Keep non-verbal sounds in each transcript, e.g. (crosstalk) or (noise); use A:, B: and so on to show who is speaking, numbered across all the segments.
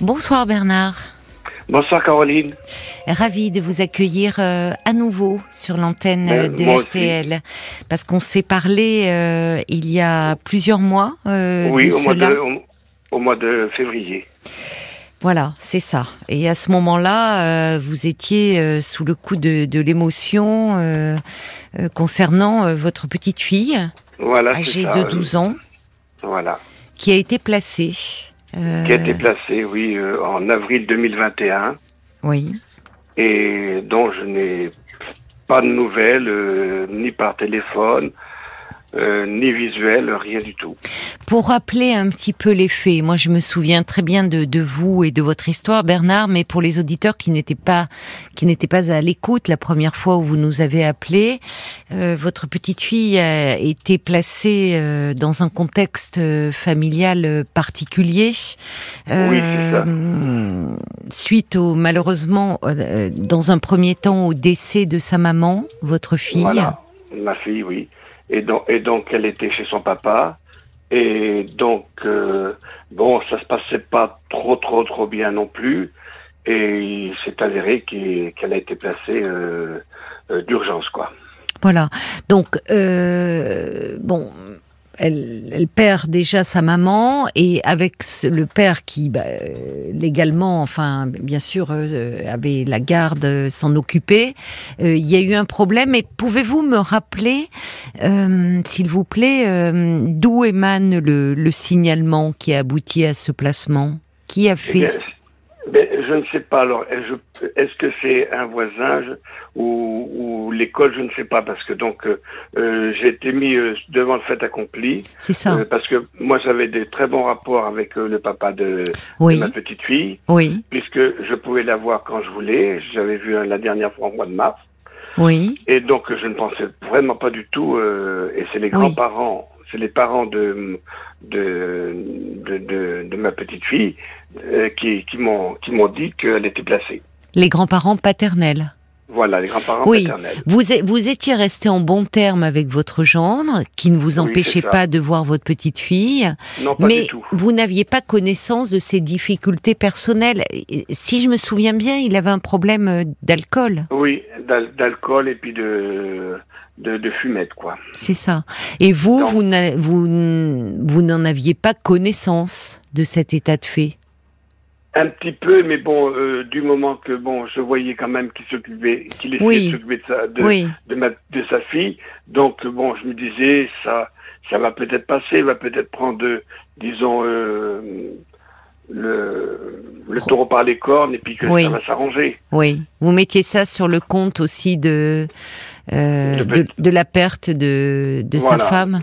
A: Bonsoir Bernard.
B: Bonsoir Caroline.
A: Ravi de vous accueillir euh, à nouveau sur l'antenne
B: Ben,
A: de
B: aussi.
A: RTL. Parce qu'on s'est parlé euh, il y a plusieurs mois euh,
B: oui,
A: de
B: au mois de, au, au mois de février.
A: Voilà, c'est ça. Et à ce moment-là, euh, vous étiez euh, sous le coup de, de l'émotion euh, concernant votre petite fille,
B: Voilà,
A: âgée
B: ça.
A: de 12 ans,
B: Voilà.
A: qui a été placée. Euh,
B: Qui a été placé, oui, euh, en avril 2021
A: Oui.
B: et dont je n'ai pas de nouvelles, euh, ni par téléphone, euh, ni visuel, rien du tout.
A: Pour rappeler un petit peu les faits, moi je me souviens très bien de, de vous et de votre histoire, Bernard, mais pour les auditeurs qui n'étaient pas qui n'étaient pas à l'écoute la première fois où vous nous avez appelé, euh, votre petite fille a été placée euh, dans un contexte familial particulier.
B: Oui, c'est ça.
A: Suite au malheureusement, dans un premier temps, au décès de sa maman, votre fille.
B: Voilà, ma fille, oui. Et donc, et donc, elle était chez son papa. Et donc, euh, bon, ça se passait pas trop, trop, trop bien non plus. Et il s'est avéré qu'elle a été placée euh, euh, d'urgence, quoi.
A: Voilà. Donc, euh, bon, elle, elle perd déjà sa maman et avec le père qui, bah, euh, légalement, enfin, bien sûr, euh, avait la garde, euh, s'en occupait, euh, il y a eu un problème. Et pouvez-vous me rappeler, euh, s'il vous plaît, euh, d'où émane le, le signalement qui a abouti à ce placement? Qui a
B: Eh
A: fait
B: bien, ben, je ne sais pas. Alors, est-ce que c'est un voisin je- ou, ou l'école Je ne sais pas parce que donc euh, euh, j'ai été mis euh, devant le fait accompli
A: C'est ça.
B: euh, parce que moi j'avais des très bons rapports avec euh, le papa de, de ma petite fille
A: oui,
B: puisque je pouvais la voir quand je voulais. J'avais vu euh, la dernière fois au mois de mars
A: oui,
B: et donc je ne pensais vraiment pas du tout. euh, et c'est les
A: Oui.
B: grands-parents, c'est les parents de de, de, de, de ma petite fille euh, qui, qui m'ont qui m'ont dit qu'elle était placée.
A: les grands-parents paternels.
B: Voilà, les grands-parents
A: Oui.
B: paternels.
A: Vous, vous étiez resté en bon terme avec votre gendre, qui ne vous empêchait pas de voir votre petite fille,
B: Non, pas
A: mais
B: du tout.
A: vous n'aviez pas connaissance de ses difficultés personnelles. Si je me souviens bien, il avait un problème euh, d'alcool,
B: Oui, d'al- d'alcool et puis de, de, de fumette, quoi.
A: c'est ça. Et vous,
B: Non.
A: vous vous vous n'en aviez pas connaissance de cet état de fait.
B: Un petit peu, mais bon, euh, du moment que bon, je voyais quand même qu'il s'occupait, qu'il essayait
A: Oui.
B: de s'occuper de sa, de,
A: oui,
B: de, ma, de sa fille. Donc bon, je me disais, ça, ça va peut-être passer, il va peut-être prendre, euh, disons, euh, le, le taureau par les cornes et puis que
A: Oui.
B: ça va s'arranger.
A: oui. Vous mettiez ça sur le compte aussi de euh,
B: De
A: la perte de, de sa femme,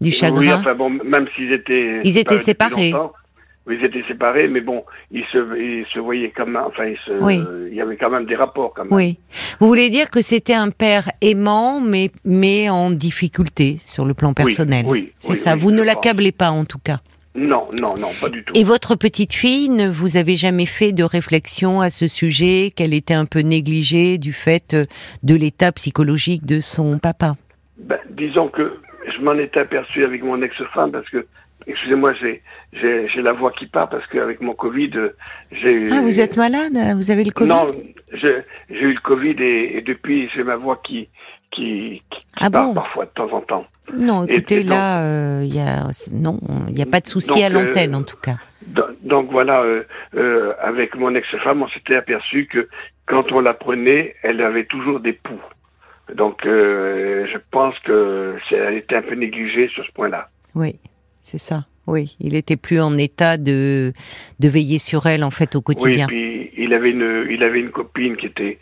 A: du chagrin.
B: Oui, enfin bon, même s'ils étaient,
A: Ils étaient séparés.
B: Ils étaient séparés, mais bon, ils se, ils se voyaient quand même, enfin, ils se,
A: Oui.
B: il y avait quand même des rapports quand même.
A: Oui. Vous voulez dire que c'était un père aimant, mais, mais en difficulté sur le plan personnel.
B: oui,
A: C'est
B: oui,
A: ça. vous ne l'accablez pas, en tout cas.
B: Non, non, non, pas du tout.
A: Et votre petite fille, ne vous avez jamais fait de réflexion à ce sujet, qu'elle était un peu négligée du fait euh, de l'état psychologique de son papa?
B: Ben, disons que je m'en étais aperçu avec mon ex-femme parce que, excusez-moi, j'ai, la voix qui part parce qu'avec mon Covid, j'ai.
A: Ah, vous êtes malade Vous avez le Covid
B: Non, j'ai eu le Covid et, et depuis j'ai ma voix qui qui, qui
A: Ah
B: part
A: bon
B: parfois de temps en temps.
A: Non, écoutez,
B: et donc-
A: là, euh, il y a, non, il n'y a pas de souci à l'antenne,
B: euh,
A: en tout cas.
B: Do- Donc voilà, euh, avec mon ex-femme, on s'était aperçu que quand on la prenait, elle avait toujours des poux. Donc je pense que elle était un peu négligée sur ce point-là.
A: Oui, c'est ça. Oui, il était plus en état de, de veiller sur elle, en fait, au
B: Oui,
A: quotidien.
B: puis il avait une, il avait une copine qui était,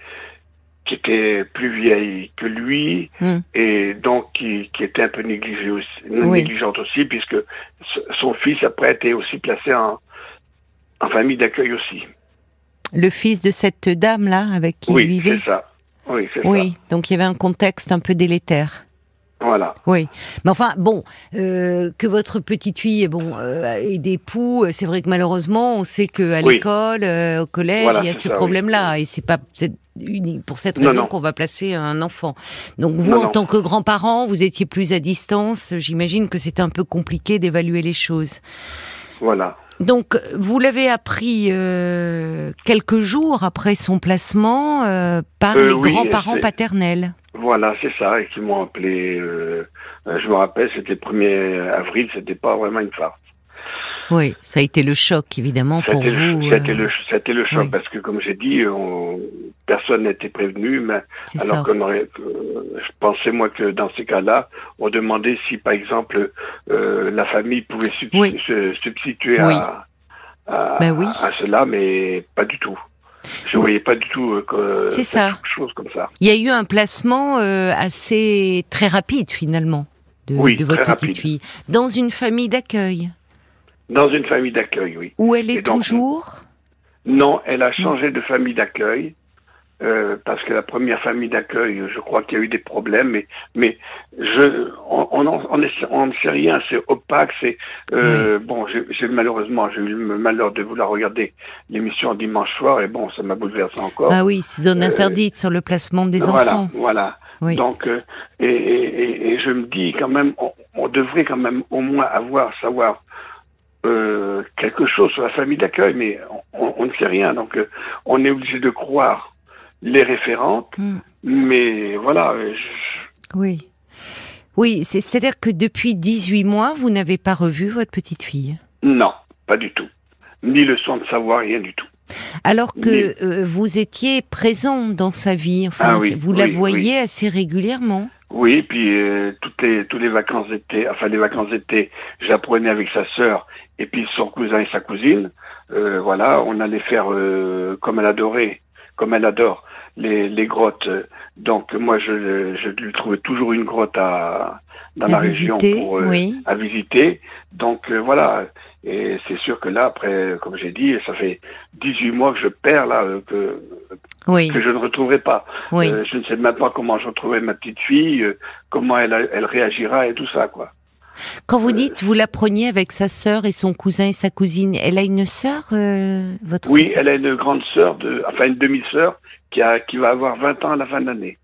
B: qui était plus vieille que lui
A: Hmm.
B: et donc qui, qui était un peu négligée aussi,
A: Oui.
B: négligente aussi, puisque son fils après était aussi placé en, en famille d'accueil aussi.
A: Le fils de cette dame-là, avec qui il
B: oui,
A: vivait
B: c'est ça. Oui, c'est
A: Oui, donc il y avait un contexte un peu délétère.
B: Voilà.
A: Oui, mais enfin bon, euh, que votre petite fille, bon, euh, ait des poux, euh, c'est vrai que malheureusement, on sait que à
B: Oui.
A: l'école, euh, au collège,
B: Voilà,
A: il y a ce
B: ça, oui.
A: problème-là, et c'est pas c'est unique pour cette
B: Non,
A: raison qu'on va placer un enfant. Donc vous,
B: Non,
A: en
B: non.
A: tant que grand-parent, vous étiez plus à distance. J'imagine que c'était un peu compliqué d'évaluer les choses.
B: Voilà.
A: Donc, vous l'avez appris euh, quelques jours après son placement euh, par
B: Euh,
A: les
B: oui,
A: grands-parents paternels.
B: Voilà, c'est ça, et qui m'ont appelé. euh, euh, je me rappelle, c'était le 1er avril, c'était pas vraiment une farce.
A: Oui, ça a été le choc, évidemment, pour
B: C'était le,
A: vous. euh,
B: le, c'était le choc
A: oui.
B: parce que, comme j'ai dit, on- personne n'était prévenu, mais alors
A: ça.
B: qu'on aurait, que- je pensais moi que dans ces cas-là, on demandait si, par exemple, euh, la famille pouvait
A: Oui.
B: se substituer
A: Oui.
B: à, à,
A: Ben
B: à cela, mais pas du tout. Je
A: Oui.
B: voyais pas du tout euh, que
A: C'est ça.
B: quelque chose comme ça.
A: Il y a eu un placement euh, assez très rapide, finalement, de,
B: Oui,
A: de votre petite
B: rapide.
A: fille, dans une famille d'accueil,
B: Dans une famille d'accueil, oui.
A: où elle est
B: donc,
A: toujours?
B: Non, elle a changé de famille d'accueil. euh, parce que la première famille d'accueil, je crois qu'il y a eu des problèmes, mais, mais je, on, on, on, est- on ne sait rien, c'est opaque, c'est euh, bon. J'ai malheureusement, j'ai eu le malheur de vouloir regarder l'émission dimanche soir, et bon, ça m'a bouleversé encore.
A: Ah oui, zone
B: Euh,
A: interdite sur le placement des
B: voilà,
A: enfants.
B: voilà.
A: Oui.
B: Donc, euh, et, et, et- et je me dis quand même, on, on devrait quand même au moins avoir, savoir euh, quelque chose sur la famille d'accueil, mais on, on ne sait rien. Donc, euh, on est obligé de croire les référentes,
A: Hmm.
B: mais voilà. euh, je-
A: Oui. Oui, c'est- c'est-à-dire que depuis 18 mois, vous n'avez pas revu votre petite fille?
B: non, pas du tout. Ni le son de savoir, rien du tout.
A: Alors que euh, vous étiez présent dans sa vie, enfin,
B: Ah oui,
A: vous la
B: oui,
A: voyez assez régulièrement.
B: Oui, puis euh, toutes les tous les vacances d'été, enfin les vacances d'été, j'apprenais avec sa sœur et puis son cousin et sa cousine. Euh, voilà, on allait faire euh, comme elle adorait, comme elle adore les les grottes. Donc moi je je lui trouvais toujours une grotte à dans
A: À
B: la région
A: visiter,
B: pour euh,
A: oui.
B: à visiter. Donc euh, voilà, et c'est sûr que là après, comme j'ai dit, ça fait 18 mois que je perds là euh, que
A: Oui,
B: que je ne retrouverai pas.
A: oui.
B: Je ne sais même pas comment je retrouverai ma petite fille, comment elle, elle réagira et tout ça, quoi.
A: Quand vous dites vous la preniez avec sa sœur et son cousin et sa cousine, elle a une sœur, votre
B: Oui, elle a une grande sœur, de, enfin une demi-sœur, qui, a, qui va avoir 20 ans à la fin de l'année.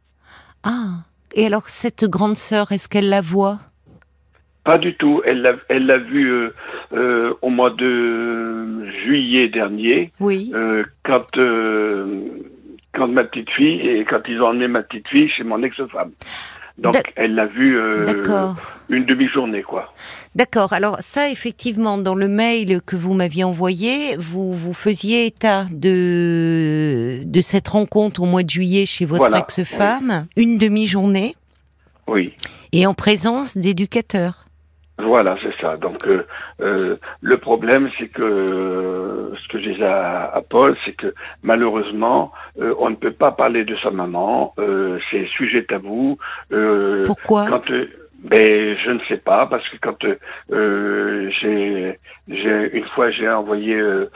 A: Ah, et alors cette grande sœur, est-ce qu'elle la voit?
B: Pas du tout. Elle l'a, elle l'a vu euh, euh, au mois de juillet dernier,
A: Oui.
B: euh, quand, quand ma petite fille, et quand ils ont emmené ma petite fille chez mon ex-femme. Donc, elle l'a vu euh, une demi-journée, quoi.
A: D'accord. Alors ça, effectivement, dans le mail que vous m'aviez envoyé, vous vous faisiez état de de cette rencontre au mois de juillet chez votre
B: Voilà,
A: ex-femme, une demi-journée,
B: Oui.
A: et en présence d'éducateurs.
B: Voilà, c'est ça. Donc euh, euh, le problème, c'est que euh, ce que je disais à, à Paul, c'est que malheureusement, euh, on ne peut pas parler de sa maman. Euh, c'est sujet tabou. Euh,
A: Pourquoi?
B: quand ben je ne sais pas parce que quand euh, euh, j'ai une fois j'ai envoyé euh,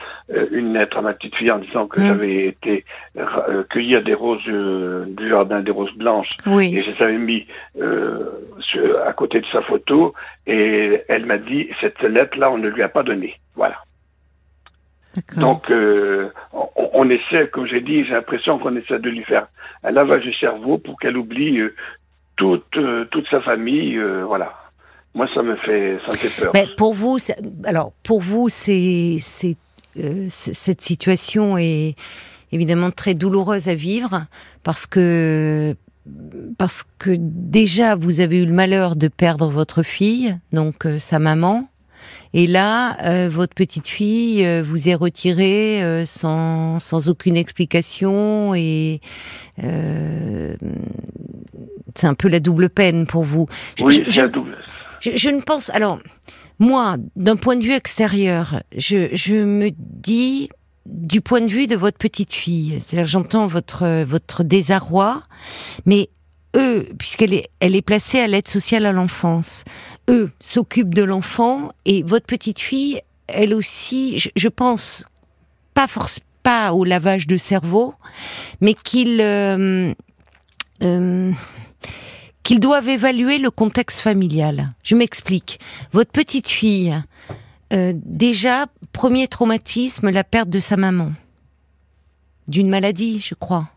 B: une lettre à ma petite fille en disant que
A: Mm.
B: j'avais été euh, cueillir des roses du jardin des roses blanches. Et je les avais mis à côté de sa photo et elle m'a dit cette lettre là on ne lui a pas donnée. Voilà. Donc euh, on, on essaie comme j'ai dit j'ai l'impression qu'on essaie de lui faire un lavage du cerveau pour qu'elle oublie euh, toute euh, toute sa famille euh, voilà. Moi ça me fait ça me fait peur.
A: Mais pour vous, alors pour vous, c'est euh, cette situation est évidemment très douloureuse à vivre parce que parce que déjà vous avez eu le malheur de perdre votre fille, donc euh, sa maman, et là euh, votre petite fille euh, vous est retirée euh, sans sans aucune explication et c'est un peu la double peine pour vous.
B: Oui
A: je-
B: un double
A: je, je ne pense. Alors, moi, d'un point de vue extérieur, je, je me dis du point de vue de votre petite fille. C'est-à-dire, j'entends votre votre désarroi, mais eux, puisqu'elle est placée à l'aide sociale à l'enfance, eux s'occupent de l'enfant et votre petite fille, elle aussi, je, pense pas force pas au lavage de cerveau, mais qu'il euh, euh, qu'ils doivent évaluer le contexte familial. Je m'explique. Votre petite fille, euh, déjà, premier traumatisme, la perte de sa maman. D'une maladie, je crois.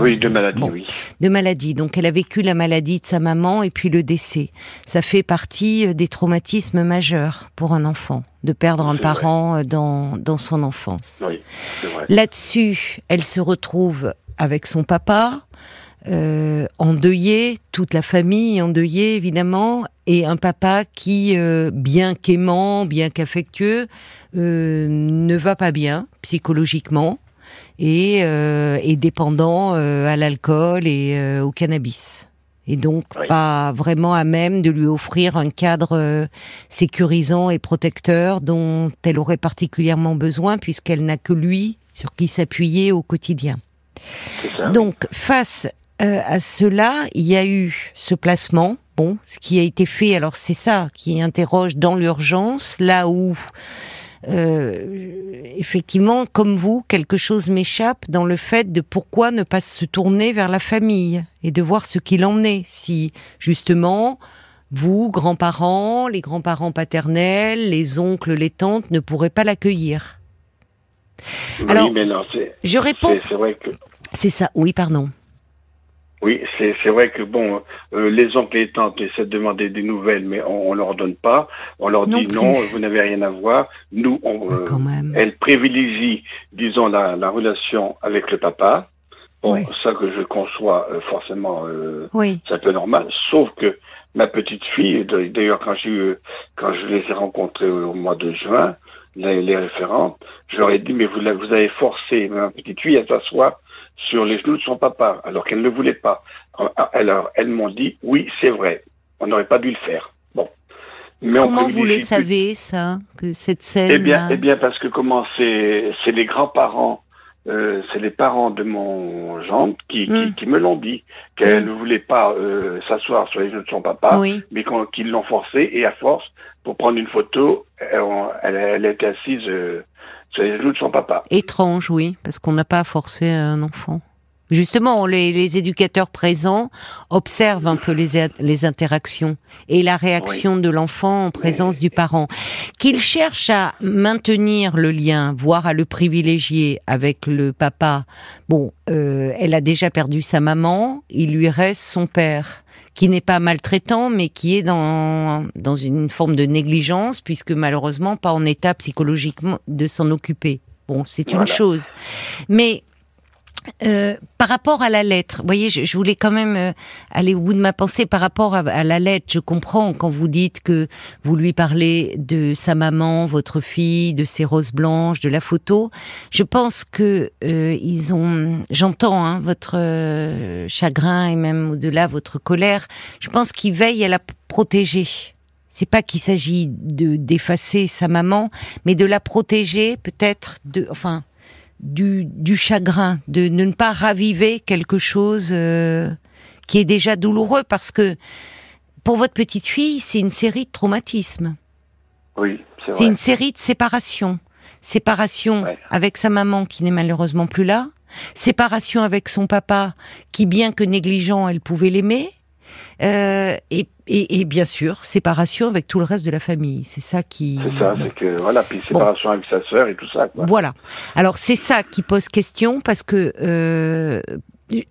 B: Oui, de maladie, oui.
A: De maladie. Donc elle a vécu la maladie de sa maman et puis le décès. Ça fait partie euh, des traumatismes majeurs pour un enfant, de perdre un parent euh, dans, dans son enfance.
B: Oui.
A: Là-dessus, elle se retrouve avec son papa, euh, endeuillé, toute la famille endeuillée évidemment, et un papa qui, euh, bien qu'aimant, bien qu'affectueux, ne va pas bien psychologiquement et euh, est dépendant euh, à l'alcool et euh, au cannabis. Et donc pas vraiment à même de lui offrir un cadre sécurisant et protecteur dont elle aurait particulièrement besoin puisqu'elle n'a que lui sur qui s'appuyer au quotidien. Donc face à cela, il y a eu ce placement. Bon, ce qui a été fait, alors c'est ça qui interroge dans l'urgence, là où euh, effectivement, comme vous, quelque chose m'échappe dans le fait de pourquoi ne pas se tourner vers la famille et de voir ce qu'il en est. Si justement, vous, grands-parents, les grands-parents paternels, les oncles, les tantes ne pourraient pas l'accueillir.
B: Alors, mais non,
A: je réponds.
B: C'est vrai que.
A: C'est ça. Oui, pardon.
B: Oui, c'est vrai que bon, euh, les oncles et les tantes essaient de demander des nouvelles, mais on, on leur donne pas. On leur dit non, vous n'avez rien à voir. Nous, on, euh, elle privilégie, disons, la, la, relation avec le papa. Bon, ça que je conçois euh, forcément, oui. c'est un peu normal. Sauf que ma petite fille, d'ailleurs quand je quand je les ai rencontrées au mois de juin, les, les référentes, je leur ai dit mais vous, vous avez forcé ma petite fille à s'asseoir sur les genoux de son papa, alors qu'elle ne voulait pas. Alors, elles m'ont dit, oui, c'est vrai, on n'aurait pas dû le faire. Bon.
A: Mais comment vous le savez, ça, que cette scène
B: Eh bien, eh bien parce que comment c'est, c'est les grands-parents, euh, c'est les parents de mon gendre qui, qui, hmm. qui, me l'ont dit, qu'elle hmm. ne voulait pas euh, s'asseoir sur les genoux de son papa, mais qu'ils l'ont forcé, et à force, pour prendre une photo, elle, elle, était assise... Euh, sur les genoux de son papa.
A: Étrange, oui, parce qu'on n'a pas forcé un enfant. Justement, les, les, éducateurs présents observent un peu les, les interactions et la réaction de l'enfant en présence du parent. Qu'il cherche à maintenir le lien, voire à le privilégier avec le papa. Bon, euh, elle a déjà perdu sa maman, il lui reste son père qui n'est pas maltraitant, mais qui est dans, dans une forme de négligence, puisque malheureusement pas en état psychologiquement de s'en occuper. Bon, c'est une chose. Mais euh, par rapport à la lettre, vous voyez, je, voulais quand même euh, aller au bout de ma pensée par rapport à, la lettre. Je comprends quand vous dites que vous lui parlez de sa maman, votre fille, de ses roses blanches, de la photo. Je pense que euh, ils ont, j'entends hein, votre chagrin et même au-delà votre colère. Je pense qu'ils veillent à la protéger. C'est pas qu'il s'agit de d'effacer sa maman, mais de la protéger, peut-être de, enfin du, chagrin, de, ne pas raviver quelque chose euh, qui est déjà douloureux, parce que pour votre petite fille, c'est une série de traumatismes.
B: Oui, c'est
A: C'est une série de séparations. Séparation avec sa maman qui n'est malheureusement plus là. Séparation avec son papa qui, bien que négligent, elle pouvait l'aimer. Euh, et, et, bien sûr, séparation avec tout le reste de la famille. C'est ça qui.
B: C'est ça, c'est que voilà, puis séparation avec sa sœur et tout ça. Quoi.
A: Voilà. Alors c'est ça qui pose question parce que euh,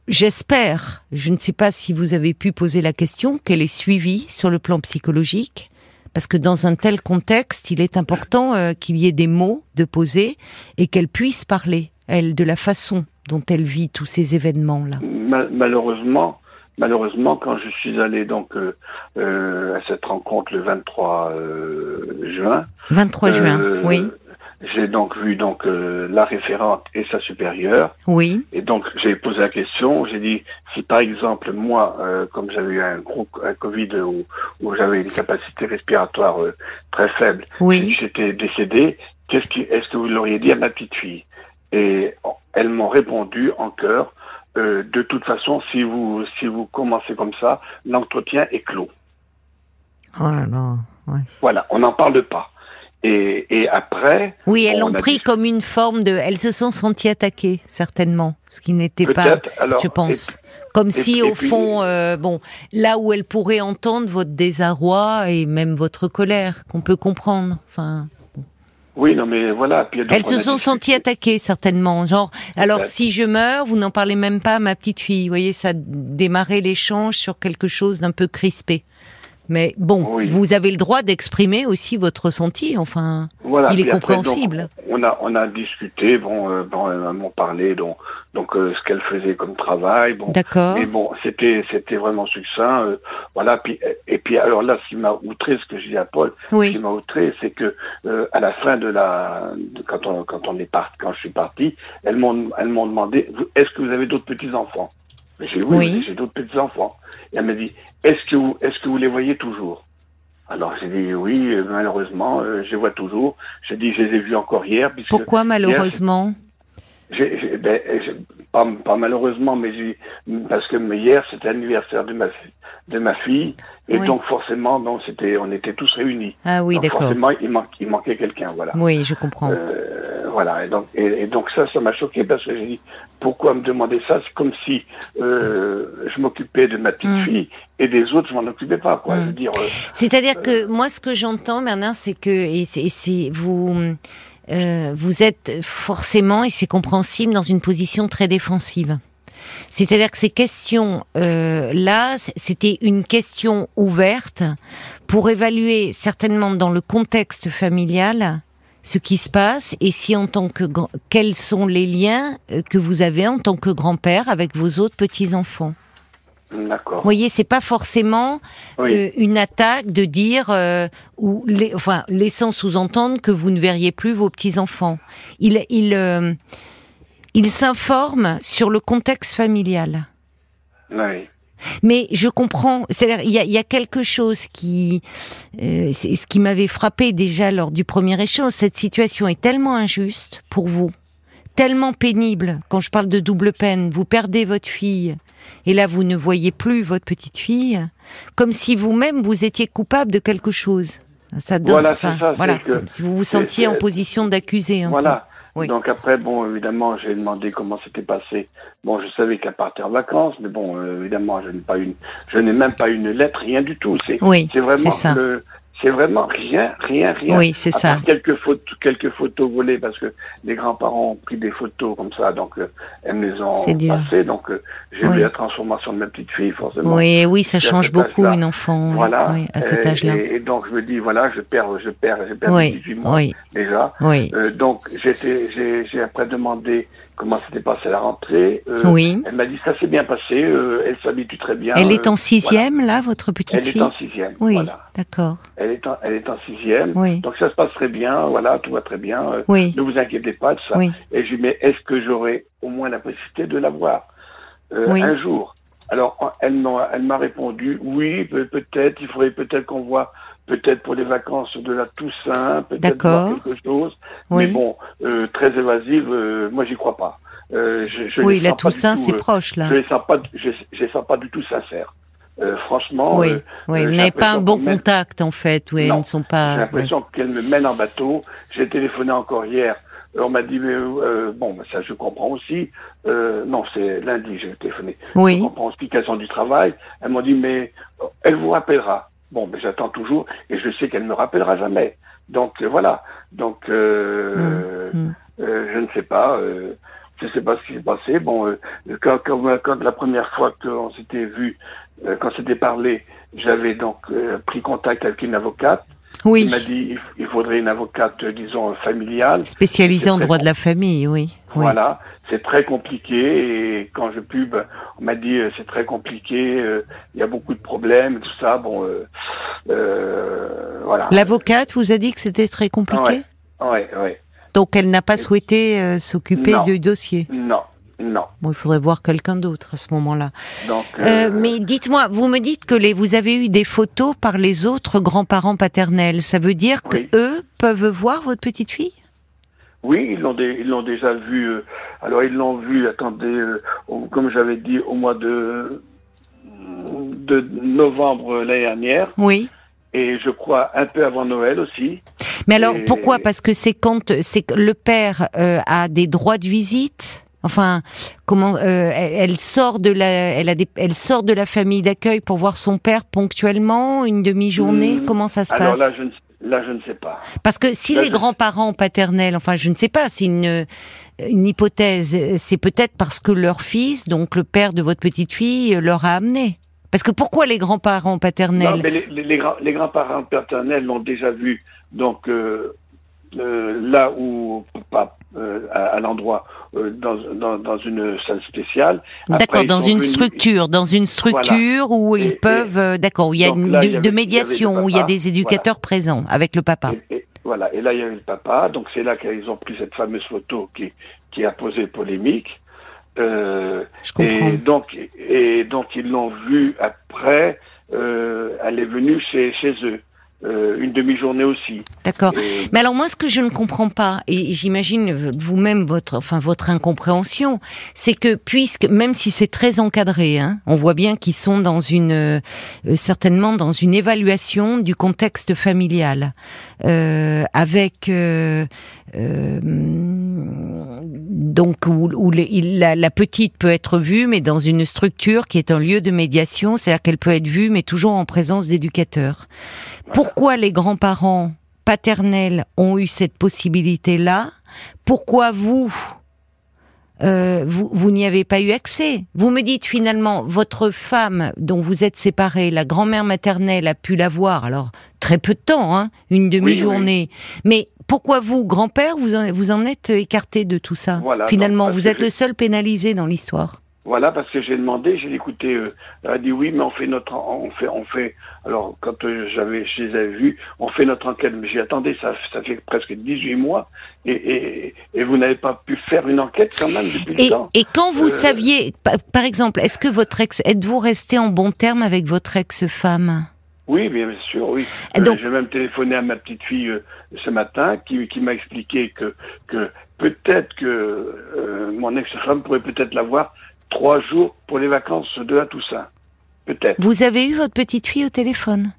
A: j'espère, je ne sais pas si vous avez pu poser la question, qu'elle est suivie sur le plan psychologique. Parce que dans un tel contexte, il est important euh, qu'il y ait des mots de poser et qu'elle puisse parler, elle, de la façon dont elle vit tous ces événements-là.
B: malheureusement, malheureusement, quand je suis allé donc euh, euh, à cette rencontre le 23 euh, juin.
A: 23 juin, oui.
B: J'ai donc vu donc la référente et sa supérieure.
A: Oui.
B: Et donc j'ai posé la question. J'ai dit si par exemple moi, comme j'avais eu un gros un Covid où, où j'avais une capacité respiratoire très faible,
A: oui.
B: si j'étais décédé, qu'est-ce qui est-ce que vous l'auriez dit à ma petite fille? Et elles m'ont répondu en chœur euh, de toute façon, si vous, si vous commencez comme ça, l'entretien est clos.
A: Oh là là,
B: Voilà, on n'en parle pas. Et, et, après.
A: Oui, elles l'ont pris comme une forme de. Elles se sont senties attaquées, certainement. Ce qui n'était pas. je pense. comme si, au fond, euh, bon, là où elles pourraient entendre votre désarroi et même votre colère, qu'on peut comprendre. Enfin.
B: Oui, non, mais voilà. Puis, donc,
A: Elles se sont senties attaquées certainement. Genre, alors si je meurs, vous n'en parlez même pas à ma petite fille. Vous voyez, ça démarrait l'échange sur quelque chose d'un peu crispé. Mais bon,
B: Oui.
A: vous avez le droit d'exprimer aussi votre ressenti. Enfin,
B: Voilà,
A: il est
B: après,
A: compréhensible.
B: donc, on a on a discuté, bon, euh, bon elles m'ont parlé donc donc euh, ce qu'elle faisait comme travail, bon.
A: d'accord.
B: Mais bon, c'était c'était vraiment succinct, euh, voilà. Puis et puis alors là, ce qui m'a outré, ce que je dis à Paul, ce qui m'a outré, c'est que euh, à la fin de la de- quand on quand on est parti, quand je suis parti, elles m'ont elles m'ont demandé est-ce que vous avez d'autres petits enfants J'ai oui,
A: Oui.
B: j'ai d'autres petits enfants. Et elle m'a dit est-ce que vous est-ce que vous les voyez toujours? Alors j'ai dit oui, malheureusement, euh, je les vois toujours. J'ai dit je les ai vus encore hier puisque
A: pourquoi malheureusement?
B: J'ai, j'ai- ben, j'ai- pas, pas malheureusement, mais j'ai, parce que hier c'était l'anniversaire de ma fi- de ma fille et
A: Oui.
B: donc forcément donc c'était on était tous réunis.
A: Ah oui,
B: donc
A: d'accord.
B: forcément il, manque, il manquait quelqu'un, voilà.
A: Oui, je comprends.
B: Euh, voilà et donc et, et donc ça ça m'a choqué parce que j'ai dit pourquoi me demander ça? C'est comme si euh, je m'occupais de ma petite
A: Mm.
B: fille et des autres je m'en occupais pas quoi. Je veux dire euh,
A: C'est-à-dire que moi, ce que j'entends, Bernard, c'est que et c'est, et c'est- vous euh, vous êtes forcément et c'est compréhensible dans une position très défensive. C'est-à-dire que ces questions euh, c'était une question ouverte pour évaluer certainement dans le contexte familial ce qui se passe et si en tant que quels sont les liens euh, que vous avez en tant que grand-père avec vos autres petits enfants.
B: D'accord.
A: Vous voyez, c'est pas forcément
B: Oui.
A: euh, une attaque de dire euh, ou les, enfin laissant sous-entendre que vous ne verriez plus vos petits enfants. Il il euh, il s'informe sur le contexte familial.
B: Oui.
A: Mais je comprends, c'est-à-dire il y a, il y a quelque chose qui, c'est ce qui m'avait frappé déjà lors du premier échange. Cette situation est tellement injuste pour vous, tellement pénible. Quand je parle de double peine, vous perdez votre fille et là vous ne voyez plus votre petite fille, comme si vous-même vous étiez coupable de quelque chose. Ça donne,
B: Voilà,
A: enfin,
B: ça,
A: voilà,
B: que-
A: comme si vous vous sentiez en position d'accusé.
B: Voilà.
A: Oui.
B: Donc après, bon, évidemment, j'ai demandé comment c'était passé. Bon, je savais qu'à partir de vacances, mais bon, euh, évidemment, je n'ai pas une, je n'ai même pas une lettre, rien du tout. C'est,
A: Oui,
B: c'est vraiment
A: ça.
B: le, c'est vraiment rien, rien, rien.
A: Oui, c'est ça.
B: quelques photos, quelques photos volées parce que les grands-parents ont pris des photos comme ça, donc euh, elles me les ont
A: C'est dur.
B: passées. Donc euh, j'ai
A: Oui.
B: vu la transformation de ma petite fille, forcément.
A: Oui, oui, ça change beaucoup une enfant.
B: Voilà.
A: oui, à cet
B: Et-
A: âge-là.
B: Et, et donc je me dis voilà, je perds, je perds, je perds
A: Oui,
B: 18 mois déjà.
A: oui.
B: Euh, donc j'étais, j'ai, j'ai après demandé comment s'était passé la rentrée. Euh,
A: oui.
B: Elle m'a dit ça s'est bien passé, euh, elle s'habitue très bien.
A: Elle est
B: euh,
A: en sixième, là, votre
B: Elle
A: petite
B: est
A: fille
B: en sixième.
A: Oui,
B: Voilà.
A: d'accord.
B: Elle est en, elle est en sixième.
A: Oui,
B: Donc ça se passe très bien. Voilà, tout va très bien.
A: oui,
B: ne vous inquiétez pas de ça.
A: oui.
B: Et je lui dis mais est-ce que j'aurai au moins la possibilité de la voir
A: Oui.
B: un jour? Alors elle m'a, elle m'a répondu oui, peut- peut-être. Il faudrait peut-être qu'on voit peut-être pour les vacances de la Toussaint, peut-être quelque chose.
A: Oui,
B: Mais bon, euh, très évasive, euh, moi j'y crois pas. Euh, je, je
A: oui la Toussaint, c'est
B: euh,
A: proche, là.
B: Je je, je les sens pas du tout sincères. Franchement,
A: Oui, oui, vous n'avez pas un bon contact, en fait. Oui,
B: Non,
A: elles ne sont
B: j'ai
A: pas.
B: l'impression qu'elle me mène en bateau. J'ai téléphoné encore hier. On m'a dit, mais euh, bon, ben, ça je comprends aussi. Euh, non, c'est lundi, j'ai téléphoné. Je
A: Oui,
B: comprends aussi qu'elles ont du travail. Elles m'ont dit, mais elle vous rappellera. Bon, mais j'attends toujours et je sais qu'elle ne me rappellera jamais. Donc euh, voilà. Donc euh,
A: Mm, mm.
B: euh, je ne sais pas. Euh, je ne sais pas ce qui s'est passé. Bon, euh, quand, quand, quand la première fois qu'on s'était vu, euh, quand s'était parlé, j'avais donc euh, pris contact avec une avocate.
A: Oui.
B: Il m'a dit il, faudrait une avocate, euh, disons, familiale.
A: Spécialisée en droit de la famille, oui. oui.
B: Voilà, c'est très compliqué et quand je pub, on m'a dit euh, c'est très compliqué, euh, il y a beaucoup de problèmes, tout ça. Bon, euh, euh, voilà.
A: L'avocate vous a dit que c'était très compliqué?
B: Ouais, ouais.
A: Donc elle n'a pas souhaité s'occuper du dossier?
B: Non, non.
A: Bon, il faudrait voir quelqu'un d'autre à ce moment-là. Euh,
B: euh,
A: mais dites-moi, vous me dites que les, vous avez eu des photos par les autres grands-parents paternels. Ça veut dire que
B: Oui.
A: eux peuvent voir votre petite fille?
B: Oui, ils l'ont, dé- ils l'ont déjà vu. euh, alors ils l'ont vu. Attendez, euh, au- comme j'avais dit, au mois de de novembre l'année dernière
A: Oui.
B: et je crois un peu avant Noël aussi.
A: Mais alors
B: Et-
A: pourquoi? Parce que c'est quand c'est que le père euh, a des droits de visite? Enfin, comment euh, elle, elle sort de la, elle a des, elle sort de la famille d'accueil pour voir son père ponctuellement, une demi-journée?
B: Hmm,
A: Comment ça se
B: Alors
A: passe?
B: là, je ne, là, je ne sais pas.
A: Parce que si
B: Là,
A: les
B: je-
A: grands-parents paternels, enfin, je ne sais pas, c'est une, une hypothèse, c'est peut-être parce que leur fils, donc le père de votre petite fille, leur a amené. Parce que pourquoi les grands-parents paternels?
B: Non, mais les, les, les grands- les grands-parents paternels l'ont déjà vu. Donc, euh, euh, là où, pas, euh, à, à l'endroit, euh, dans, dans, dans une salle spéciale.
A: D'accord, dans une
B: venus-
A: structure, dans une structure où
B: Et-
A: ils peuvent, d'accord, où il y a une
B: là,
A: de,
B: y avait-
A: de médiation, où il y a des éducateurs présents avec le papa.
B: Et, et- voilà. Et là, il y avait le papa. Donc, c'est là qu'ils ont pris cette fameuse photo qui, qui a posé polémique.
A: Je comprends.
B: et donc, et donc ils l'ont vu après. Elle est venue chez, chez eux. Euh, une demi-journée aussi.
A: D'accord.
B: Et-
A: Mais alors moi, ce que je ne comprends pas, et j'imagine vous-même votre, enfin votre incompréhension, c'est que puisque même si c'est très encadré, hein, on voit bien qu'ils sont dans une, euh, certainement dans une évaluation du contexte familial, euh, avec euh, euh, donc où, où les- il- la, la petite peut être vue, mais dans une structure qui est un lieu de médiation, c'est-à-dire qu'elle peut être vue, mais toujours en présence d'éducateurs. Pourquoi les grands-parents paternels ont eu cette possibilité-là? Pourquoi vous, euh, vous, vous n'y avez pas eu accès? Vous me dites finalement, votre femme dont vous êtes séparés, la grand-mère maternelle a pu la voir, alors très peu de temps, hein, une demi-journée. Mais pourquoi vous, grand-père, vous en, vous en êtes écarté de tout ça
B: Voilà,
A: Finalement, vous êtes le seul pénalisé dans l'histoire.
B: Voilà, parce que j'ai demandé, j'ai écouté, euh, elle a dit oui, mais on fait notre, on fait, on fait. Alors quand euh, j'avais, je les avais vus, on fait notre enquête. Mais j'ai attendu, ça, ça fait presque 18 mois, et, et, et vous n'avez pas pu faire une enquête quand même depuis le
A: Et,
B: temps.
A: et quand vous
B: Euh,
A: saviez, pa- par exemple, est-ce que votre ex, êtes-vous resté en bon terme avec votre ex-femme?
B: Oui, bien sûr, oui. Euh,
A: donc-
B: J'ai même téléphoné à ma petite fille euh, ce matin, qui, qui m'a expliqué que, que peut-être que euh, mon ex-femme pourrait peut-être l'avoir trois jours pour les vacances de la Toussaint. Peut-être.
A: Vous avez eu votre petite fille au téléphone?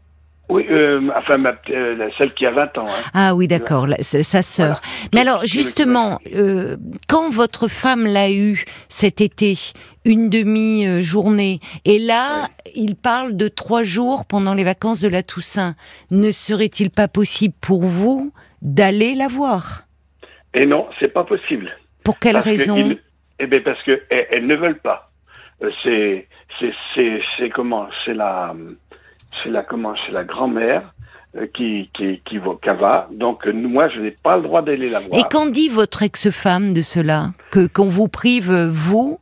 B: Oui, euh, enfin, ma, euh, celle qui a 20 ans. Hein.
A: Ah oui, d'accord, sa sœur. Mais alors, justement, euh, quand votre femme l'a eu cet été, une demi-journée, et là, il parle de trois jours pendant les vacances de la Toussaint, ne serait-il pas possible pour vous d'aller la voir?
B: Et non, c'est pas possible.
A: Pour quelle
B: Parce que
A: raison?
B: ils- Eh bien, parce que elles, elles ne veulent pas. Euh, c'est, c'est, c'est, c'est comment? C'est la, c'est la comment C'est la grand-mère euh, qui, qui, qui va. Donc euh, moi, je n'ai pas le droit d'aller la voir.
A: Et qu'en dit votre ex-femme de cela Que qu'on vous prive vous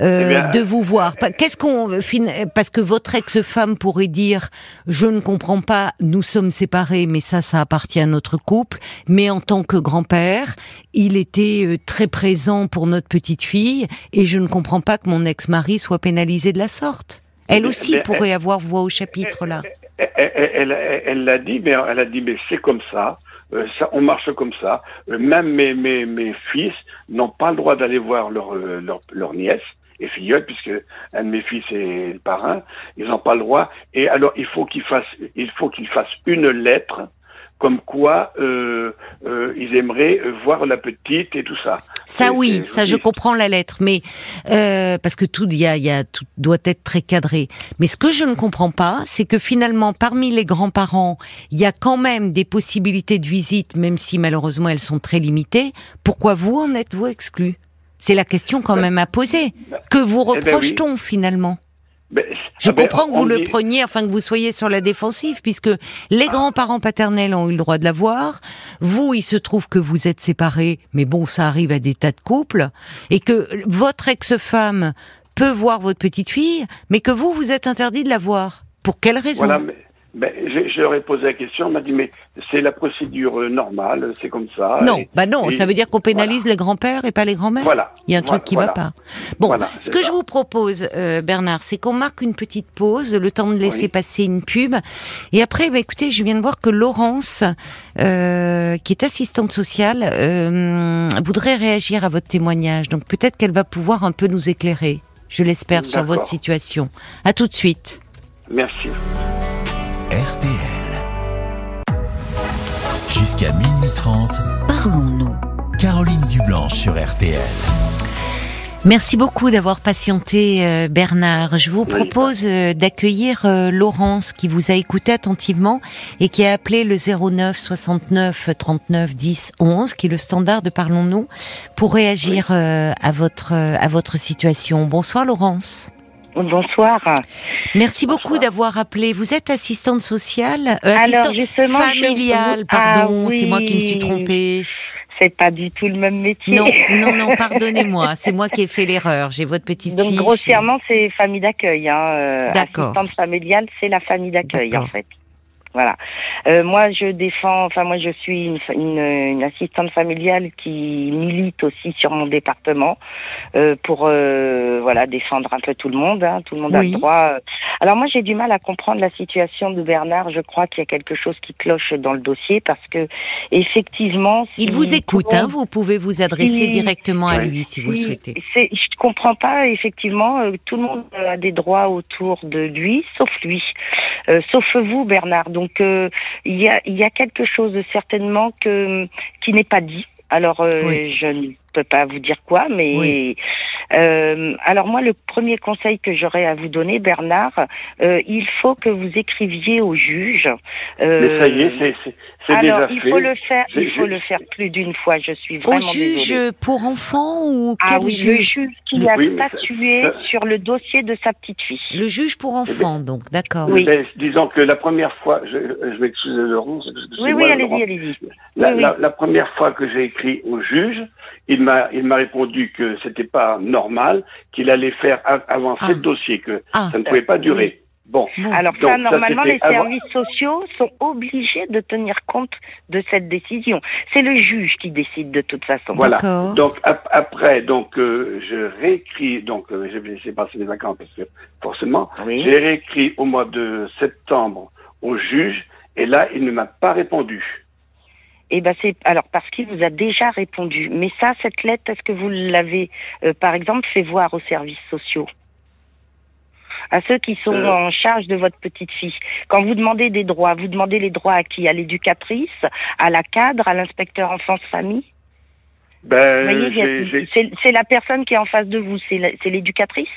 A: euh,
B: Eh bien,
A: de vous voir Pa- Qu'est-ce qu'on fin- parce que votre ex-femme pourrait dire je ne comprends pas, nous sommes séparés, mais ça, ça appartient à notre couple. Mais en tant que grand-père, il était euh, très présent pour notre petite fille, et je ne comprends pas que mon ex-mari soit pénalisé de la sorte. Elle aussi
B: mais-
A: pourrait avoir voix au chapitre là.
B: Elle, l'a dit, mais elle a dit, mais c'est comme ça. euh, ça, on marche comme ça. Euh, même mes, mes, mes fils n'ont pas le droit d'aller voir leur, euh, leur, leur nièce et filleule, puisque un de mes fils est le parrain. Ils n'ont pas le droit. Et alors, il faut qu'ils fassent, il faut qu'ils fassent une lettre comme quoi euh, euh, ils aimeraient voir la petite et tout ça.
A: Ça
B: Et-
A: oui,
B: et
A: ça je comprends la lettre, mais euh, parce que tout, y a, y a, tout doit être très cadré. Mais ce que je ne comprends pas, c'est que finalement, parmi les grands-parents, il y a quand même des possibilités de visite, même si malheureusement elles sont très limitées. Pourquoi vous en êtes-vous exclu C'est la question quand même à poser. Que vous
B: eh ben oui.
A: reproche-t-on finalement?
B: Ben,
A: je
B: ah ben,
A: comprends que vous le preniez, enfin que vous soyez sur la défensive, puisque les grands-parents paternels ont eu le droit de la voir. Vous, il se trouve que vous êtes séparés, mais bon, ça arrive à des tas de couples, et que votre ex-femme peut voir votre petite fille, mais que vous, vous êtes interdit de la voir. Pour quelle raison?
B: Voilà, mais, ben, je, je leur ai posé la question, on m'a dit, mais c'est la procédure euh, normale, c'est comme ça.
A: Non,
B: et-
A: bah non,
B: et-
A: ça veut dire qu'on pénalise les grands-pères et pas les grands-mères.
B: Voilà.
A: Il y a un
B: Voilà,
A: truc qui
B: voilà.
A: va pas. Bon, ce que
B: ça.
A: je vous propose, euh, Bernard, c'est qu'on marque une petite pause, le temps de laisser
B: Oui.
A: passer une pub. Et après, bah, écoutez, je viens de voir que Laurence, euh, qui est assistante sociale, euh, voudrait réagir à votre témoignage. Donc peut-être qu'elle va pouvoir un peu nous éclairer, je l'espère, sur votre situation. À tout de suite.
B: Merci.
C: RTL. Jusqu'à minuit 30,
D: Parlons-nous.
C: Caroline Dublanche sur RTL.
A: Merci beaucoup d'avoir patienté, euh, Bernard. Je vous propose euh, d'accueillir euh, Laurence qui vous a écouté attentivement et qui a appelé le 09 69 39 10 11, qui est le standard de Parlons-nous, pour réagir à votre à votre situation. Bonsoir, Laurence.
D: Bonsoir.
A: Merci beaucoup d'avoir appelé. Vous êtes assistante sociale, assistante familiale, pardon,
D: ah
A: c'est moi qui me suis trompée
D: c'est pas du tout le même métier.
A: Non, non, non, (laughs) pardonnez-moi, c'est moi qui ai fait l'erreur. J'ai votre petite
D: Donc grossièrement, c'est famille d'accueil. Hein. Euh,
A: D'accord.
D: Assistante familiale, c'est la famille d'accueil en fait. Voilà. Euh, moi, je défends. Enfin, moi, je suis une, une, une, assistante familiale qui milite aussi sur mon département euh, pour euh, voilà défendre un peu tout le monde. Hein, tout le monde a le droit. Alors moi, j'ai du mal à comprendre la situation de Bernard. Je crois qu'il y a quelque chose qui cloche dans le dossier parce que effectivement,
A: il vous écoute. Hein, vous pouvez vous adresser directement à lui si vous le souhaitez.
D: Je comprends pas. Effectivement, euh, tout le monde a des droits autour de lui, sauf lui, euh, sauf vous, Bernard. Donc euh, il y a il y a quelque chose certainement que qui n'est pas dit. Alors je ne peux pas vous dire quoi, mais euh, alors moi, le premier conseil que j'aurais à vous donner, Bernard, euh, il faut que vous écriviez au juge.
B: Euh, mais ça y est, c'est
D: alors,
B: déjà
D: il faut le faire, il faut le faire plus d'une fois. Je suis vraiment
A: Au juge
D: désolée.
A: pour enfants ou
D: Ah
A: quel
D: oui,
A: juge
D: le juge qui a
B: Oui, mais ça-
D: statué
B: ça-
D: sur le dossier de sa petite fille.
A: Le juge pour enfants, donc, d'accord.
D: Oui.
B: Mais disons que la première fois, je, je m'excuse Laurence.
D: Oui, oui, allez-y, allez-y.
B: La,
D: Oui, oui.
B: la- la première fois que j'ai écrit au juge, il m'a il m'a répondu que c'était pas normal, qu'il allait faire av- avancer
A: Ah.
B: le dossier, que
A: Ah.
B: ça ne pouvait pas durer. Bon.
D: Alors
B: Donc,
D: ça, normalement, les
B: avant-
D: services sociaux sont obligés de tenir compte de cette décision. C'est le juge qui décide de toute façon.
B: Voilà. Donc ap- après, donc euh, je réécris, donc euh, j'ai passer les vacances parce que forcément,
D: Oui.
B: j'ai réécrit au mois de septembre au juge et là il ne m'a pas répondu.
D: Eh ben c'est alors parce qu'il vous a déjà répondu. Mais ça, cette lettre, est-ce que vous l'avez, euh, par exemple, fait voir aux services sociaux? À ceux qui sont
B: Euh.
D: en charge de votre petite fille. Quand vous demandez des droits, vous demandez les droits à qui? À l'éducatrice, à la cadre, à l'inspecteur enfance-famille
B: Ben,
D: c'est la personne qui est en face de vous, c'est l'éducatrice?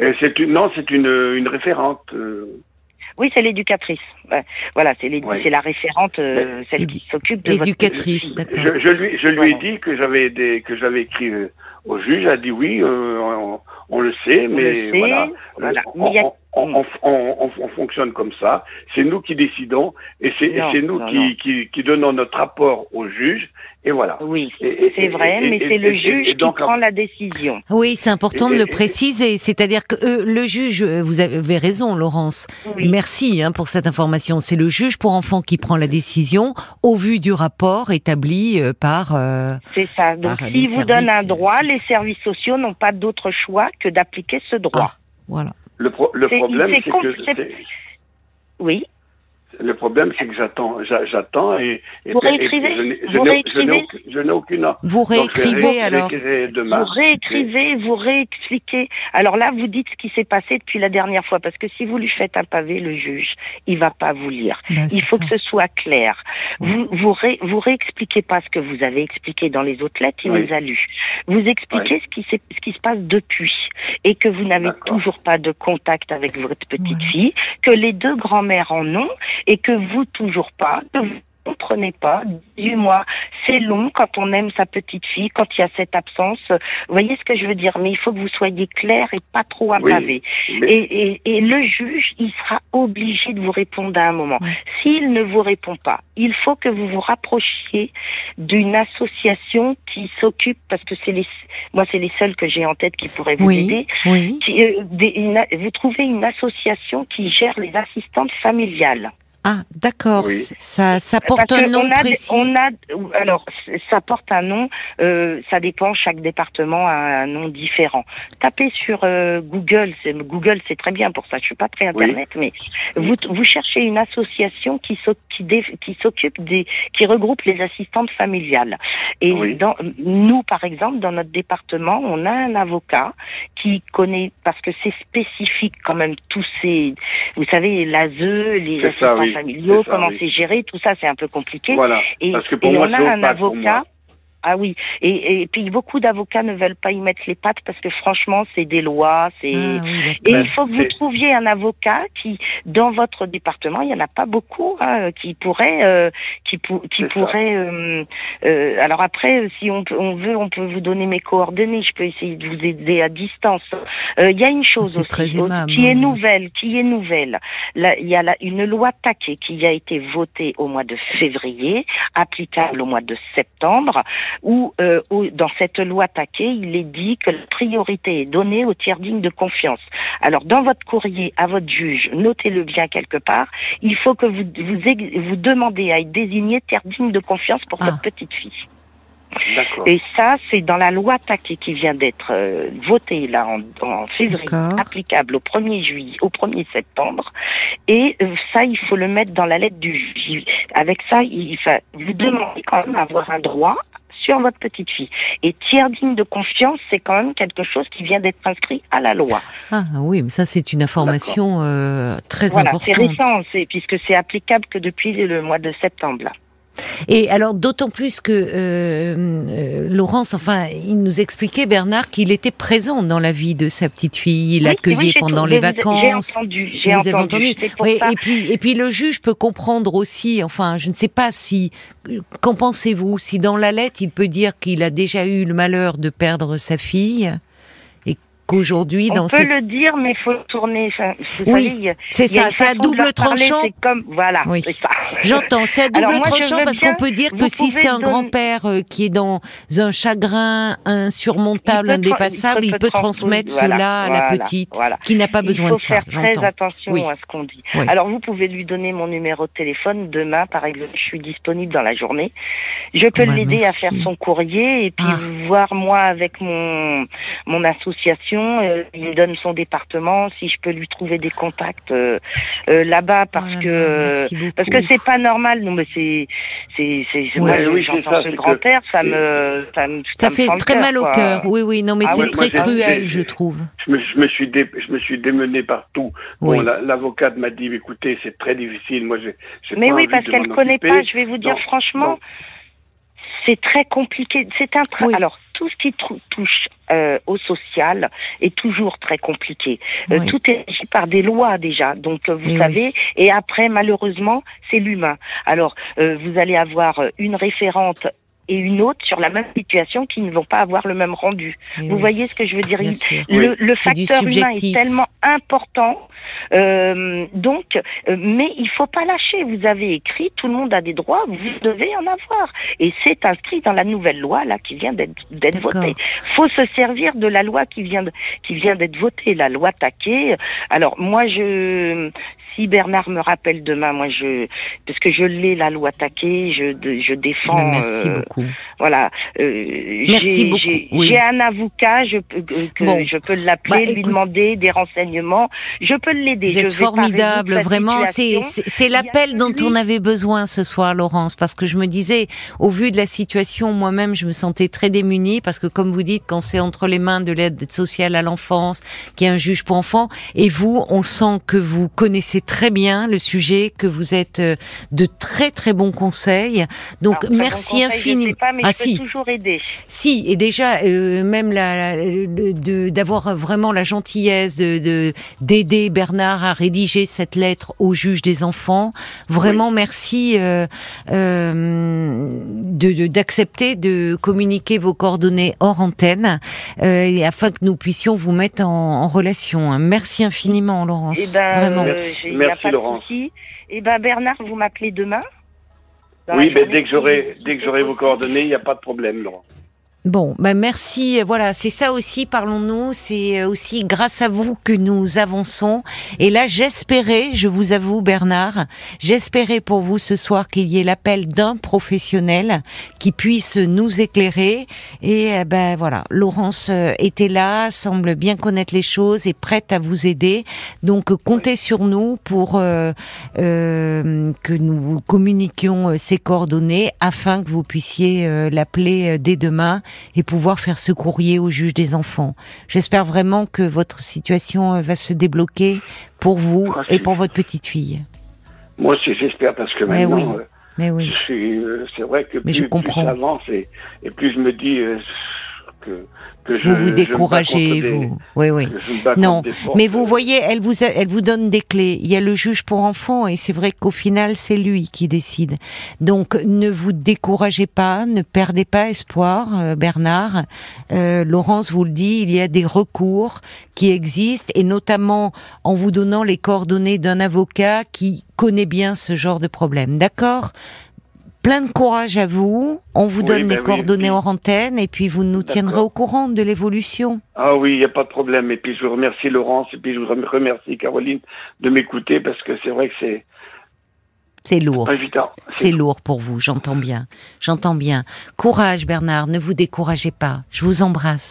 B: Euh, c'est une non, c'est une une référente. euh,
D: Oui, c'est l'éducatrice. Voilà, c'est la référente, euh, celle qui s'occupe de votre
A: Éducatrice,
D: petite fille.
A: d'accord.
B: Je, je lui, je lui ai dit que j'avais des, que j'avais écrit euh, au juge. Elle a dit oui, euh, on, on le sait,
D: On
B: mais
D: sait,
B: voilà,
D: voilà.
B: On,
D: a-
B: on- on- on- on- on- on fonctionne comme ça. C'est nous qui décidons et c'est, nous
D: non,
B: qui,
D: non.
B: qui, qui donnons notre rapport au juge. Et voilà.
D: Oui, c'est vrai,
B: et-
D: mais c'est le
B: et-
D: juge
B: et donc,
D: qui prend la décision.
A: Oui, c'est important
B: Et-
A: de le préciser. C'est-à-dire que euh, le juge, euh, vous avez raison, Laurence.
D: Oui.
A: Merci hein, pour cette information. C'est le juge pour enfants qui prend la décision au vu du rapport établi euh, par. euh,
D: C'est ça. Donc, s'il vous donne un droit. Les services sociaux n'ont pas d'autre choix que d'appliquer ce droit.
A: Ah, voilà.
B: Le, pro- le
D: C'est-
B: problème,
D: c'est
B: que
D: Oui.
B: Le problème, c'est que j'attends, j'a- j'attends et, et,
D: Vous
B: et
D: réécrivez
B: je n'ai- je aucune- je n'ai aucune.
A: Vous
B: Donc, je
A: réécrivez
B: ré-
A: alors.
B: demain.
D: Vous réécrivez, vous réexpliquez. Alors là, vous dites ce qui s'est passé depuis la dernière fois, parce que si vous lui faites un pavé, le juge, il va pas vous lire.
A: Ben,
D: Il faut
A: ça.
D: que ce soit clair. Vous vous, ré- vous réexpliquez pas ce que vous avez expliqué dans les autres lettres, il
B: Oui.
D: les a lus. Vous expliquez ce qui s'est- ce qui se passe depuis et que vous n'avez toujours pas de contact avec votre petite
A: Voilà.
D: fille, que les deux grands-mères en ont et que vous toujours pas, que vous comprenez pas. Dis-moi, c'est long quand on aime sa petite fille, quand il y a cette absence. Vous voyez ce que je veux dire Mais il faut que vous soyez clair et pas trop à
B: Oui.
D: pavé.
B: Mais-
D: Et, et, et le juge, il sera obligé de vous répondre à un moment. S'il ne vous répond pas, il faut que vous vous rapprochiez d'une association qui s'occupe, parce que c'est les, moi c'est les seuls que j'ai en tête qui pourraient vous aider.
A: Oui, oui.
D: Qui, euh, des- une- vous trouvez une association qui gère les assistantes familiales.
A: Ah, d'accord.
B: Oui.
A: Ça, ça porte
D: Parce
A: un nom
D: on a,
A: précis.
D: on a, alors, ça porte un nom. euh, ça dépend. Chaque département a un nom différent. Tapez sur euh, Google. c'est- Google, c'est très bien pour ça. Je suis pas très internet, mais vous, vous cherchez une association qui s'oc- qui, dé- qui s'occupe des, qui regroupe les assistantes familiales. Et
B: Oui.
D: dans, nous, par exemple, dans notre département, on a un avocat qui connaît parce que c'est spécifique quand même tous ces, vous savez, l'ASE, les
B: C'est ça,
D: assistants
B: oui.
D: familiaux, comment c'est géré, tout ça, c'est un peu compliqué.
B: Voilà.
D: Et,
B: Parce que pour
D: et
B: moi,
D: on a un avocat. Ah oui, et, et puis beaucoup d'avocats ne veulent pas y mettre les pattes parce que franchement, c'est des lois, c'est
A: Ah oui,
D: et il faut que vous trouviez un avocat qui, dans votre département, il y en a pas beaucoup, hein, qui pourrait, euh, qui, pour- qui pourrait. euh, euh, alors après, si on, peut- on veut, on peut vous donner mes coordonnées. Je peux essayer de vous aider à distance. Euh, Il y a une chose
A: C'est
D: aussi
A: très
D: au-
A: aimable,
D: qui est
A: oui.
D: nouvelle, qui est nouvelle. Là, il y a la- une loi taquée qui a été votée au mois de février, applicable au mois de septembre, où euh, où- dans cette loi taquée, il est dit que la priorité est donnée aux tiers dignes de confiance. Alors, dans votre courrier à votre juge, notez-le bien quelque part, il faut que vous vous, ex- vous demandez à être désigné tiers digne de confiance pour
A: Ah.
D: votre petite fille.
B: D'accord.
D: Et ça, c'est dans la loi taquée qui vient d'être euh, votée là en, en février,
A: D'accord.
D: applicable au 1er juillet, au 1er septembre. Et euh, ça, il faut le mettre dans la lettre du juge. Avec ça, il, vous demandez quand même avoir un droit sur votre petite fille. Et tiers digne de confiance, c'est quand même quelque chose qui vient d'être inscrit à la loi.
A: Ah oui, mais ça c'est une information euh, très
D: voilà, c'est
A: importante.
D: récent, c'est puisque c'est applicable que depuis le mois de septembre. Là.
A: Et alors d'autant plus que euh, euh, Laurence, enfin, il nous expliquait Bernard qu'il était présent dans la vie de sa petite fille, il
D: Oui,
A: l'accueillait
D: oui,
A: pendant
D: tout-
A: les vacances.
D: J'ai entendu, j'ai entendu.
A: entendu Oui, et puis et puis le juge peut comprendre aussi. Enfin, je ne sais pas si qu'en pensez-vous? Si dans la lettre il peut dire qu'il a déjà eu le malheur de perdre sa fille? Qu'aujourd'hui
D: On
A: dans
D: peut
A: cette
D: le dire, mais il faut tourner.
A: Oui,
D: il
A: c'est
D: il
A: ça, c'est à double tranchant.
D: C'est comme voilà,
A: Oui. (laughs) J'entends, c'est à double
D: Alors, moi, je
A: tranchant parce qu'on peut dire que si c'est un grand-père euh, qui est dans un chagrin insurmontable,
D: Il
A: indépassable, il peut,
D: trans-
A: transmettre
D: voilà,
A: cela à la petite
D: voilà.
A: qui n'a pas
D: Il
A: besoin
D: faut
A: de ça.
D: faire très attention
A: Oui.
D: à ce qu'on dit.
A: Oui.
D: Alors vous pouvez lui donner mon numéro de téléphone demain, par exemple. Je suis disponible dans la journée. Je peux l'aider à faire son courrier et puis
A: Ah.
D: voir moi avec mon mon association. Euh, il me donne son département si je peux lui trouver des contacts euh, euh, là-bas parce
A: Oh
D: que parce que c'est pas normal. Non mais c'est c'est c'est
A: Oui.
D: moi
B: Oui,
D: j'entends
B: ça,
D: ce
B: que-
D: grand-père, ça me ça me
A: Ça
D: me
A: fait très mal au cœur. Oui, oui, non, mais
D: Ah
A: c'est
D: oui,
A: très
B: moi,
A: cruel, je trouve.
B: Je me, je me suis dé- je me suis démené partout.
A: Oui.
B: Bon, la- l'avocate m'a dit, écoutez, c'est très difficile. Moi, j'ai. j'ai
D: Mais
B: pas
D: oui,
B: envie
D: parce qu'elle connaît pas. Je vais vous dire
B: Non,
D: franchement,
B: non.
D: c'est très compliqué. C'est un tra-
A: Oui.
D: alors tout ce qui touche euh, au social est toujours très compliqué. Euh, tout est régi par des lois déjà, donc euh, vous
A: Eh
D: savez.
A: oui.
D: Et après, malheureusement, c'est l'humain. Alors euh, vous allez avoir une référente et une autre sur la même situation qui ne vont pas avoir le même rendu.
A: Eh
D: Vous
A: oui,
D: voyez ce que je veux dire
A: bien
D: Il- le, facteur humain est tellement important. Euh, donc, euh, mais il faut pas lâcher. Vous avez écrit, tout le monde a des droits, vous devez en avoir. Et c'est inscrit dans la nouvelle loi là qui vient d'être votée. Faut se servir de la loi qui vient de, qui vient d'être votée, la loi taquée. Alors moi, je si Bernard me rappelle demain, moi je parce que je l'ai la loi taquée, je je défends.
A: Merci
D: euh,
A: beaucoup.
D: voilà. Euh,
A: Merci
D: j'ai-
A: beaucoup,
D: J'ai
A: oui.
D: un avocat, je peux, que,
A: Bon.
D: je peux l'appeler,
A: Bah,
D: lui demander des renseignements. Je peux l'aider.
A: Vous êtes formidable, vraiment. C'est l'appel dont
D: lui.
A: on avait besoin ce soir, Laurence, parce que je me disais, au vu de la situation, moi-même, je me sentais très démunie, parce que comme vous dites, quand c'est entre les mains de l'aide sociale à l'enfance, qui est un juge pour enfants, et vous, on sent que vous connaissez très bien le sujet, que vous êtes euh, de très très bons conseils. Donc
D: Alors, très bon
A: merci
D: conseil,
A: infiniment.
D: Je sais pas, mais
A: ah
D: je peux
A: si,
D: toujours aider.
A: si, et déjà, euh, même la, la- d'avoir vraiment la gentillesse de de- d'aider Bernard à rédiger cette lettre au juge des enfants. Vraiment, merci euh, euh, de d'accepter de, communiquer vos coordonnées hors antenne, euh, et afin que nous puissions vous mettre en, en relation. hein. Merci infiniment, Laurence.
D: Eh ben,
A: Vraiment.
D: Il y a de souci. Eh ben, Bernard, vous m'appelez demain.
B: Oui, mais
D: journée,
B: dès que j'aurai dès que j'aurai vos coordonnées, il n'y a pas de problème, Laurent.
A: Bon, ben merci. Voilà, c'est ça aussi, parlons-nous. C'est aussi grâce à vous que nous avançons. Et là, j'espérais, je vous avoue, Bernard, j'espérais pour vous ce soir qu'il y ait l'appel d'un professionnel qui puisse nous éclairer. Et eh ben voilà, Laurence euh, était là, semble bien connaître les choses et prête à vous aider. Donc, euh, comptez sur nous pour euh, euh, que nous communiquions euh, ces coordonnées afin que vous puissiez euh, l'appeler euh, dès demain et pouvoir faire ce courrier au juge des enfants. J'espère vraiment que votre situation euh, va se débloquer pour vous
B: Ah,
A: et pour votre petite fille.
B: Moi aussi, j'espère parce que
A: Mais
B: maintenant,
A: oui.
B: euh,
A: Mais oui.
B: euh, c'est vrai que
A: Mais
B: plus,
A: je comprends.
B: plus ça avance et, et plus je me dis euh, que, que je
A: Vous vous découragez,
B: des-
A: vous. Oui, oui. Non, Mais vous voyez, elle vous, a- elle vous donne des clés. Il y a le juge pour enfants et c'est vrai qu'au final, c'est lui qui décide. Donc, ne vous découragez pas, ne perdez pas espoir, euh, Bernard. Euh, Laurence vous le dit, il y a des recours qui existent et notamment en vous donnant les coordonnées d'un avocat qui connaît bien ce genre de problème. D'accord? Plein de courage à vous. On vous
B: Oui,
A: donne
B: ben
A: les
B: oui,
A: coordonnées
B: oui.
A: hors antenne et puis vous nous tiendrez au courant de l'évolution.
B: Ah oui, il n'y a pas de problème. Et puis je vous remercie Laurence et puis je vous remercie Caroline de m'écouter parce que c'est vrai que c'est
A: C'est lourd. C'est lourd pour vous, j'entends bien. J'entends bien. Courage Bernard, ne vous découragez pas. Je vous embrasse.